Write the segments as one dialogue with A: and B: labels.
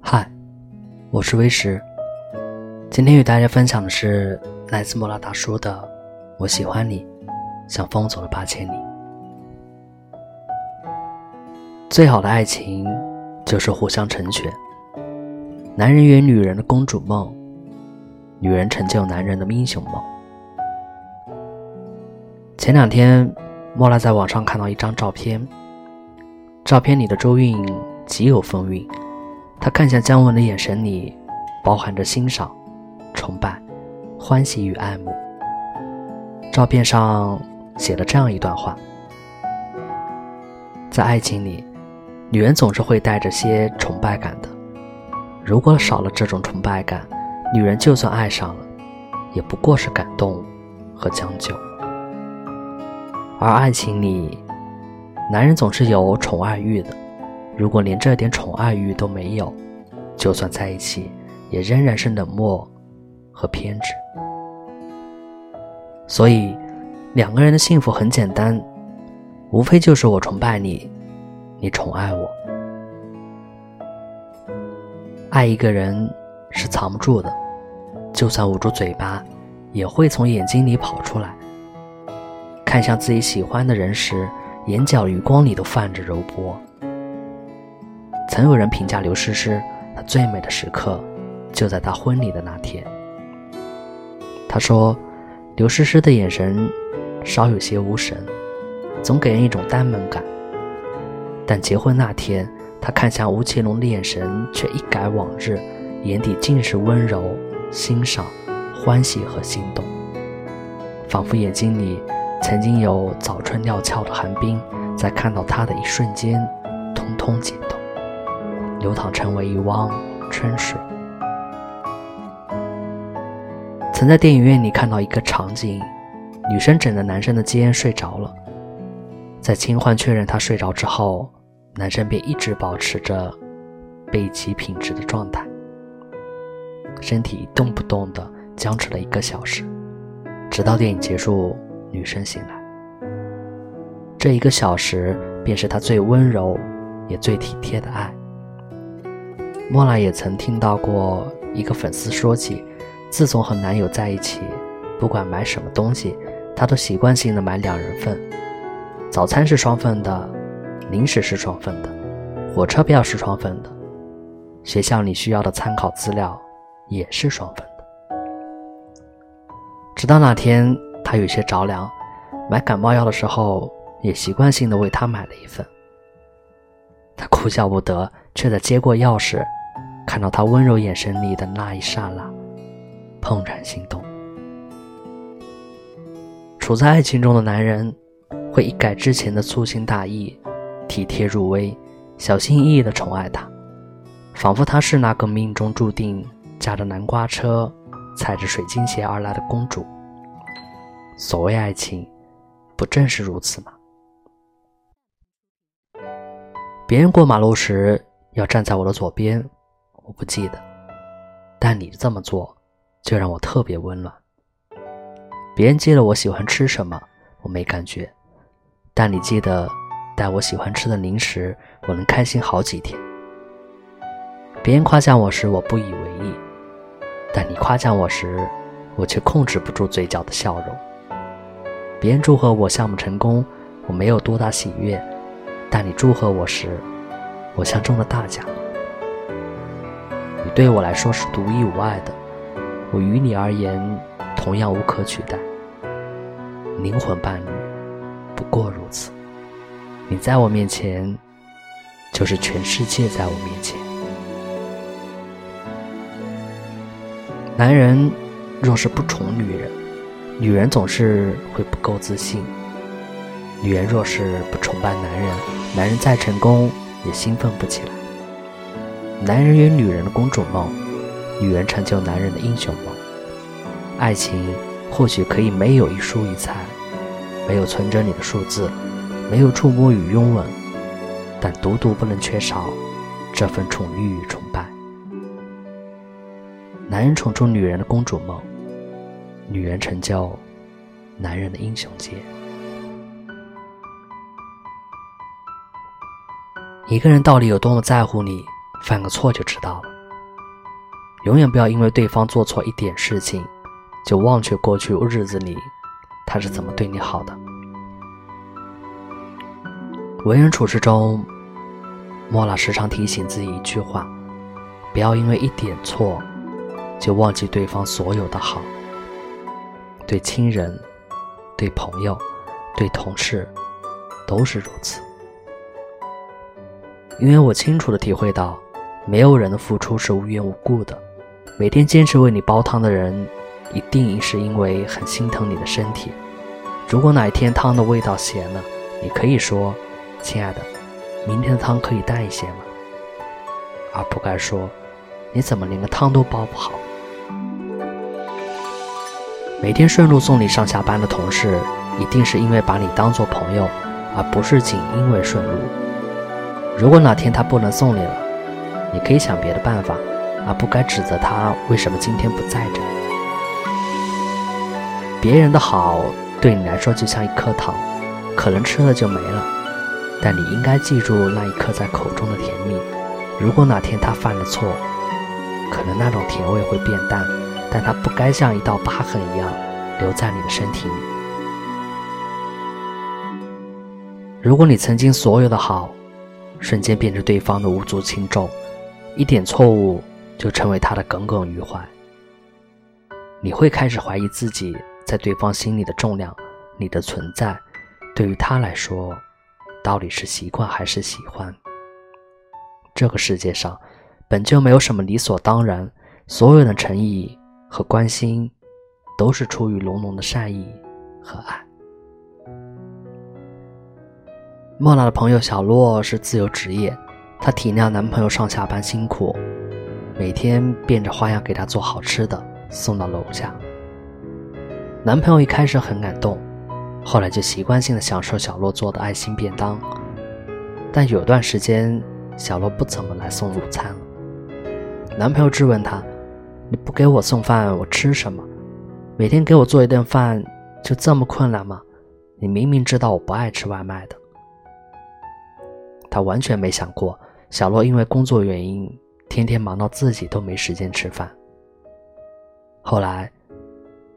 A: 嗨，我是威石。今天与大家分享的是来自莫拉大叔的《我喜欢你，像风走了八千里》。最好的爱情就是互相成全。男人圆女人的公主梦，女人成就男人的英雄梦。前两天，莫拉在网上看到一张照片，照片里的周韵极有风韵。她看向姜文的眼神里，包含着欣赏、崇拜、欢喜与爱慕。照片上写了这样一段话：在爱情里，女人总是会带着些崇拜感的。如果少了这种崇拜感，女人就算爱上了，也不过是感动和将就。而爱情里，男人总是有宠爱欲的。如果连这点宠爱欲都没有，就算在一起，也仍然是冷漠和偏执。所以，两个人的幸福很简单，无非就是我崇拜你，你宠爱我。爱一个人是藏不住的，就算捂住嘴巴，也会从眼睛里跑出来。看向自己喜欢的人时，眼角余光里都泛着柔波。曾有人评价刘诗诗，她最美的时刻就在她婚礼的那天。他说，刘诗诗的眼神稍有些无神，总给人一种呆萌感。但结婚那天，她看向吴奇隆的眼神却一改往日，眼底尽是温柔、欣赏、欢喜和心动，仿佛眼睛里曾经有早春料峭的寒冰，在看到他的一瞬间，通通解冻。流淌成为一汪春水。曾在电影院里看到一个场景，女生枕着男生的肩睡着了，在轻唤确认他睡着之后，男生便一直保持着背脊挺直的状态，身体一动不动的僵持了一个小时，直到电影结束，女生醒来。这一个小时，便是他最温柔也最体贴的爱。莫拉也曾听到过一个粉丝说起，自从和男友在一起，不管买什么东西，她都习惯性的买两人份，早餐是双份的，零食是双份的，火车票是双份的，学校里需要的参考资料也是双份的。直到那天，他有些着凉，买感冒药的时候，也习惯性的为他买了一份。他哭笑不得，却在接过钥匙。看到他温柔眼神里的那一刹那，怦然心动。处在爱情中的男人，会一改之前的粗心大意，体贴入微，小心翼翼的宠爱她，仿佛她是那个命中注定驾着南瓜车、踩着水晶鞋而来的公主。所谓爱情，不正是如此吗？别人过马路时，要站在我的左边。我不记得，但你这么做，就让我特别温暖。别人记得我喜欢吃什么，我没感觉，但你记得带我喜欢吃的零食，我能开心好几天。别人夸奖我时，我不以为意，但你夸奖我时，我却控制不住嘴角的笑容。别人祝贺我项目成功，我没有多大喜悦，但你祝贺我时，我像中了大奖。你对我来说是独一无二的，我于你而言同样无可取代。灵魂伴侣不过如此，你在我面前就是全世界在我面前。男人若是不宠女人，女人总是会不够自信；女人若是不崇拜男人，男人再成功也兴奋不起来。男人与女人的公主梦，女人成就男人的英雄梦。爱情或许可以没有一蔬一菜，没有存折里的数字，没有触摸与拥吻，但独独不能缺少这份宠溺与崇拜。男人宠出女人的公主梦，女人成就男人的英雄节。一个人到底有多么在乎你，犯个错就知道了。永远不要因为对方做错一点事情，就忘却过去日子里他是怎么对你好的。为人处事中，莫拉时常提醒自己一句话，不要因为一点错，就忘记对方所有的好。对亲人、对朋友、对同事，都是如此。因为我清楚的体会到，没有人的付出是无缘无故的。每天坚持为你煲汤的人，一定是因为很心疼你的身体。如果哪一天汤的味道咸了，你可以说。亲爱的，明天的汤可以淡一些吗？而不该说，你怎么连个汤都煲不好？每天顺路送你上下班的同事，一定是因为把你当做朋友，而不是仅因为顺路。如果哪天他不能送你了，你可以想别的办法，而不该指责他为什么今天不在这。别人的好对你来说就像一颗糖，可能吃了就没了。但你应该记住那一刻在口中的甜蜜。如果哪天他犯了错，可能那种甜味会变淡，但它不该像一道疤痕一样留在你的身体里。如果你曾经所有的好，瞬间变成对方的无足轻重，一点错误就成为他的耿耿于怀，你会开始怀疑自己在对方心里的重量。你的存在，对于他来说。到底是习惯还是喜欢？这个世界上本就没有什么理所当然，所有的诚意和关心都是出于浓浓的善意和爱。莫娜的朋友小洛是自由职业，她体谅男朋友上下班辛苦，每天变着花样给他做好吃的送到楼下。男朋友一开始很感动。后来就习惯性的享受小洛做的爱心便当，但有段时间小洛不怎么来送午餐了。男朋友质问她：“你不给我送饭，我吃什么？每天给我做一顿饭就这么困难吗？你明明知道我不爱吃外卖的。”她完全没想过小洛因为工作原因天天忙到自己都没时间吃饭。后来，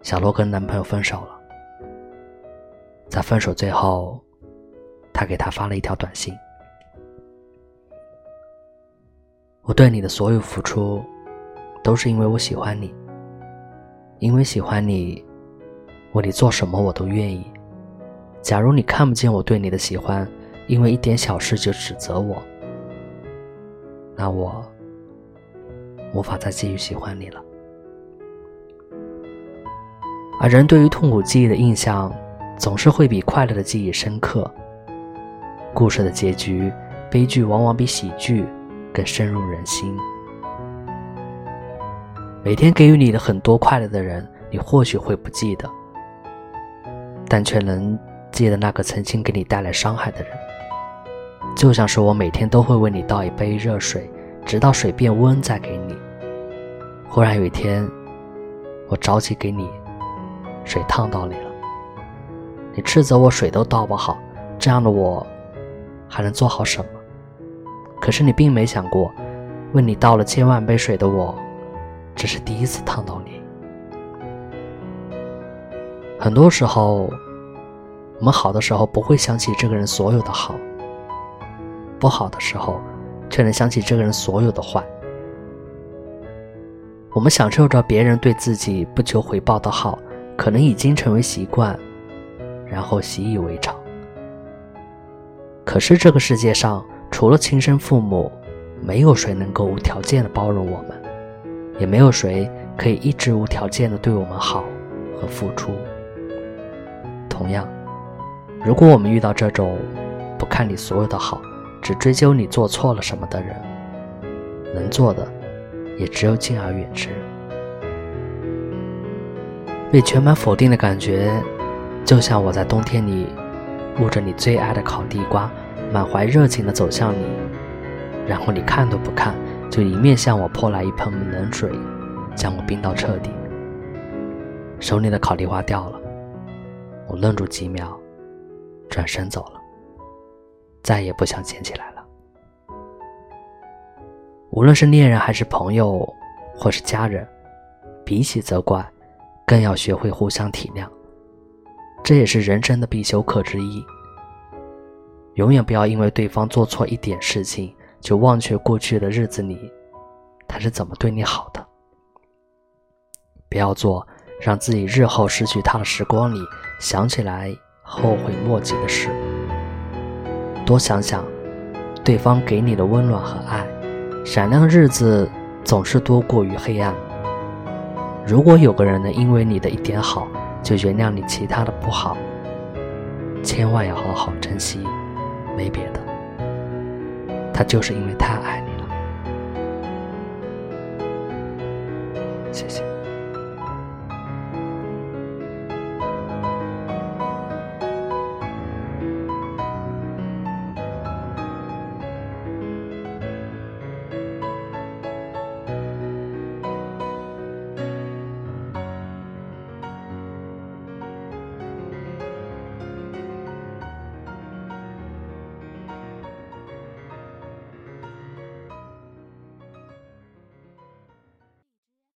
A: 小洛跟男朋友分手了。在分手最后，他给他发了一条短信：“我对你的所有付出，都是因为我喜欢你。因为喜欢你，为你做什么我都愿意。假如你看不见我对你的喜欢，因为一点小事就指责我，那我无法再继续喜欢你了。而人对于痛苦记忆的印象。”总是会比快乐的记忆深刻。故事的结局，悲剧往往比喜剧更深入人心。每天给予你的很多快乐的人，你或许会不记得，但却能记得那个曾经给你带来伤害的人。就像是我每天都会为你倒一杯热水，直到水变温再给你。忽然有一天，我着急给你，水烫到你了。你斥责我水都倒不好，这样的我还能做好什么？可是你并没想过，为你倒了千万杯水的我，只是第一次烫到你。很多时候，我们好的时候不会想起这个人所有的好，不好的时候却能想起这个人所有的坏。我们享受着别人对自己不求回报的好，可能已经成为习惯。然后习以为常。可是这个世界上，除了亲生父母，没有谁能够无条件的包容我们，也没有谁可以一直无条件的对我们好和付出。同样，如果我们遇到这种不看你所有的好，只追究你做错了什么的人，能做的也只有敬而远之。被全盘否定的感觉。就像我在冬天里握着你最爱的烤地瓜，满怀热情的走向你，然后你看都不看，就迎面向我泼来一盆冷水，将我冰到彻底。手里的烤地瓜掉了，我愣住几秒，转身走了，再也不想捡起来了。无论是恋人还是朋友，或是家人，比起责怪，更要学会互相体谅。这也是人生的必修课之一。永远不要因为对方做错一点事情，就忘却过去的日子里他是怎么对你好的。不要做让自己日后失去他的时光里想起来后悔莫及的事。多想想对方给你的温暖和爱，闪亮日子总是多过于黑暗。如果有个人能因为你的一点好就原谅你其他的不好，千万要好好珍惜。没别的，他就是因为太爱你了。谢谢。